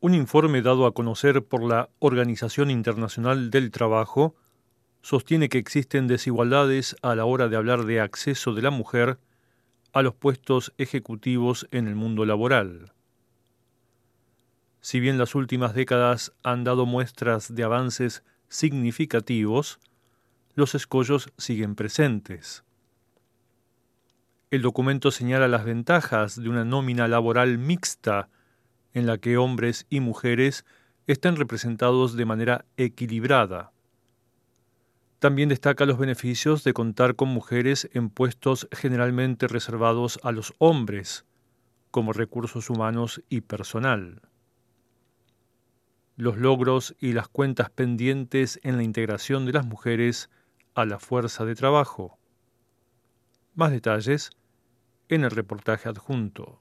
Un informe dado a conocer por la Organización Internacional del Trabajo sostiene que existen desigualdades a la hora de hablar de acceso de la mujer a los puestos ejecutivos en el mundo laboral. Si bien las últimas décadas han dado muestras de avances significativos, los escollos siguen presentes. El documento señala las ventajas de una nómina laboral mixta en la que hombres y mujeres estén representados de manera equilibrada. También destaca los beneficios de contar con mujeres en puestos generalmente reservados a los hombres, como recursos humanos y personal. Los logros y las cuentas pendientes en la integración de las mujeres a la fuerza de trabajo. Más detalles en el reportaje adjunto.